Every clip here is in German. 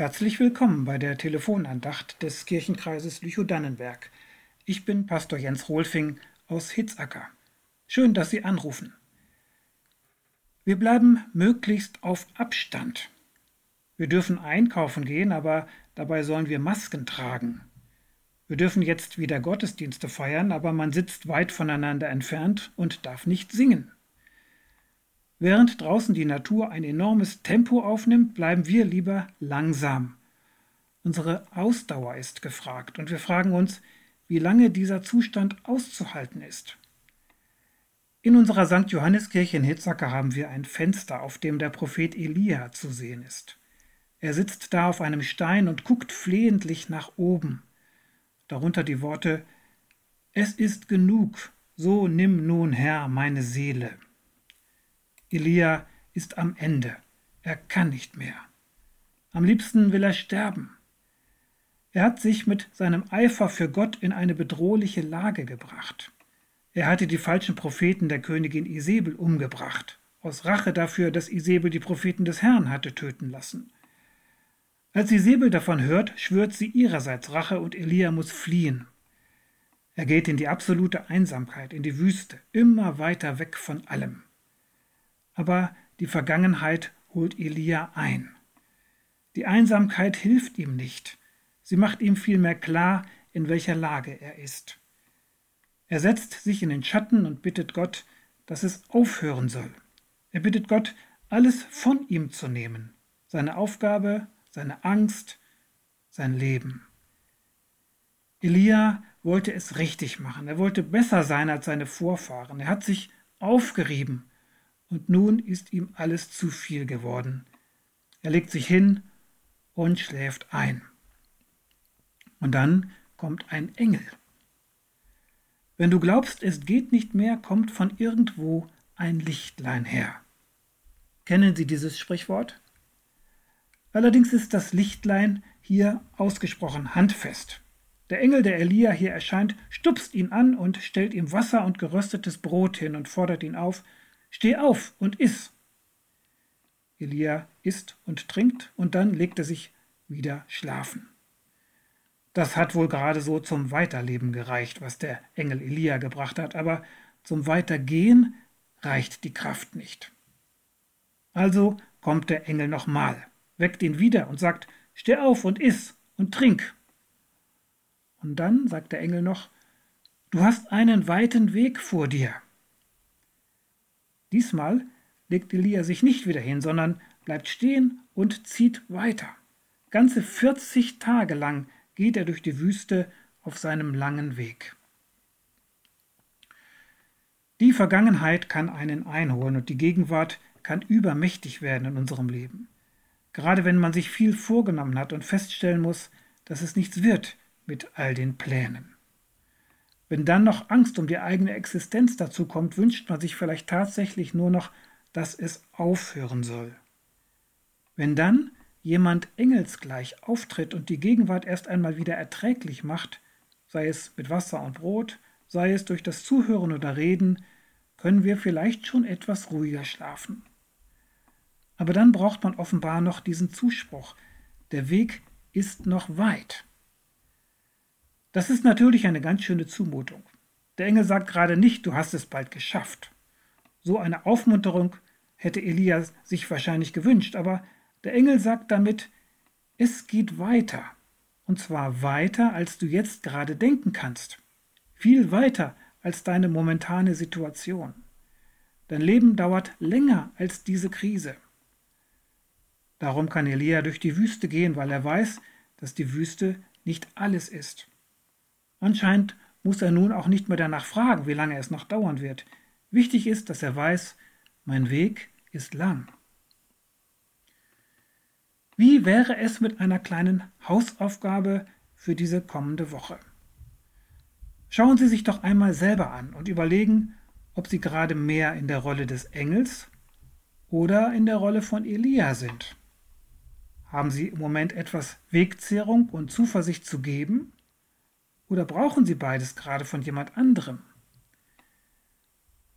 Herzlich willkommen bei der Telefonandacht des Kirchenkreises Lüchow-Dannenberg. Ich bin Pastor Jens Rohlfing aus Hitzacker. Schön, dass Sie anrufen. Wir bleiben möglichst auf Abstand. Wir dürfen einkaufen gehen, aber dabei sollen wir Masken tragen. Wir dürfen jetzt wieder Gottesdienste feiern, aber man sitzt weit voneinander entfernt und darf nicht singen. Während draußen die Natur ein enormes Tempo aufnimmt, bleiben wir lieber langsam. Unsere Ausdauer ist gefragt und wir fragen uns, wie lange dieser Zustand auszuhalten ist. In unserer St. Johanneskirche in Hitzacker haben wir ein Fenster, auf dem der Prophet Elia zu sehen ist. Er sitzt da auf einem Stein und guckt flehentlich nach oben. Darunter die Worte Es ist genug, so nimm nun Herr meine Seele. Elia ist am Ende. Er kann nicht mehr. Am liebsten will er sterben. Er hat sich mit seinem Eifer für Gott in eine bedrohliche Lage gebracht. Er hatte die falschen Propheten der Königin Isabel umgebracht, aus Rache dafür, dass Isabel die Propheten des Herrn hatte töten lassen. Als Isabel davon hört, schwört sie ihrerseits Rache und Elia muss fliehen. Er geht in die absolute Einsamkeit, in die Wüste, immer weiter weg von allem aber die Vergangenheit holt Elia ein. Die Einsamkeit hilft ihm nicht, sie macht ihm vielmehr klar, in welcher Lage er ist. Er setzt sich in den Schatten und bittet Gott, dass es aufhören soll. Er bittet Gott, alles von ihm zu nehmen, seine Aufgabe, seine Angst, sein Leben. Elia wollte es richtig machen, er wollte besser sein als seine Vorfahren, er hat sich aufgerieben, und nun ist ihm alles zu viel geworden. Er legt sich hin und schläft ein. Und dann kommt ein Engel. Wenn du glaubst, es geht nicht mehr, kommt von irgendwo ein Lichtlein her. Kennen Sie dieses Sprichwort? Allerdings ist das Lichtlein hier ausgesprochen handfest. Der Engel, der Elia hier erscheint, stupst ihn an und stellt ihm Wasser und geröstetes Brot hin und fordert ihn auf, Steh auf und iss. Elia isst und trinkt und dann legt er sich wieder schlafen. Das hat wohl gerade so zum Weiterleben gereicht, was der Engel Elia gebracht hat, aber zum Weitergehen reicht die Kraft nicht. Also kommt der Engel nochmal, weckt ihn wieder und sagt, steh auf und iss und trink. Und dann sagt der Engel noch, du hast einen weiten Weg vor dir. Diesmal legt Elia sich nicht wieder hin, sondern bleibt stehen und zieht weiter. Ganze 40 Tage lang geht er durch die Wüste auf seinem langen Weg. Die Vergangenheit kann einen einholen und die Gegenwart kann übermächtig werden in unserem Leben. Gerade wenn man sich viel vorgenommen hat und feststellen muss, dass es nichts wird mit all den Plänen. Wenn dann noch Angst um die eigene Existenz dazu kommt, wünscht man sich vielleicht tatsächlich nur noch, dass es aufhören soll. Wenn dann jemand engelsgleich auftritt und die Gegenwart erst einmal wieder erträglich macht, sei es mit Wasser und Brot, sei es durch das Zuhören oder Reden, können wir vielleicht schon etwas ruhiger schlafen. Aber dann braucht man offenbar noch diesen Zuspruch. Der Weg ist noch weit. Das ist natürlich eine ganz schöne Zumutung. Der Engel sagt gerade nicht, du hast es bald geschafft. So eine Aufmunterung hätte Elias sich wahrscheinlich gewünscht, aber der Engel sagt damit, es geht weiter. Und zwar weiter, als du jetzt gerade denken kannst. Viel weiter als deine momentane Situation. Dein Leben dauert länger als diese Krise. Darum kann Elia durch die Wüste gehen, weil er weiß, dass die Wüste nicht alles ist. Anscheinend muss er nun auch nicht mehr danach fragen, wie lange es noch dauern wird. Wichtig ist, dass er weiß, mein Weg ist lang. Wie wäre es mit einer kleinen Hausaufgabe für diese kommende Woche? Schauen Sie sich doch einmal selber an und überlegen, ob Sie gerade mehr in der Rolle des Engels oder in der Rolle von Elia sind. Haben Sie im Moment etwas Wegzehrung und Zuversicht zu geben? Oder brauchen Sie beides gerade von jemand anderem?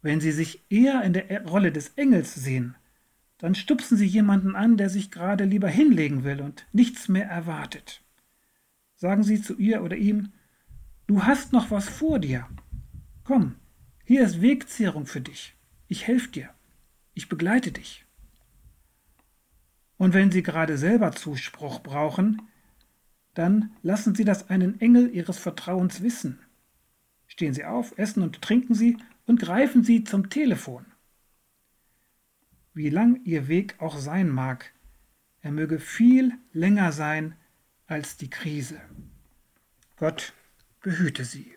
Wenn Sie sich eher in der Rolle des Engels sehen, dann stupsen Sie jemanden an, der sich gerade lieber hinlegen will und nichts mehr erwartet. Sagen Sie zu ihr oder ihm, du hast noch was vor dir. Komm, hier ist Wegzehrung für dich. Ich helfe dir. Ich begleite dich. Und wenn Sie gerade selber Zuspruch brauchen, dann lassen Sie das einen Engel Ihres Vertrauens wissen. Stehen Sie auf, essen und trinken Sie und greifen Sie zum Telefon. Wie lang Ihr Weg auch sein mag, er möge viel länger sein als die Krise. Gott behüte Sie.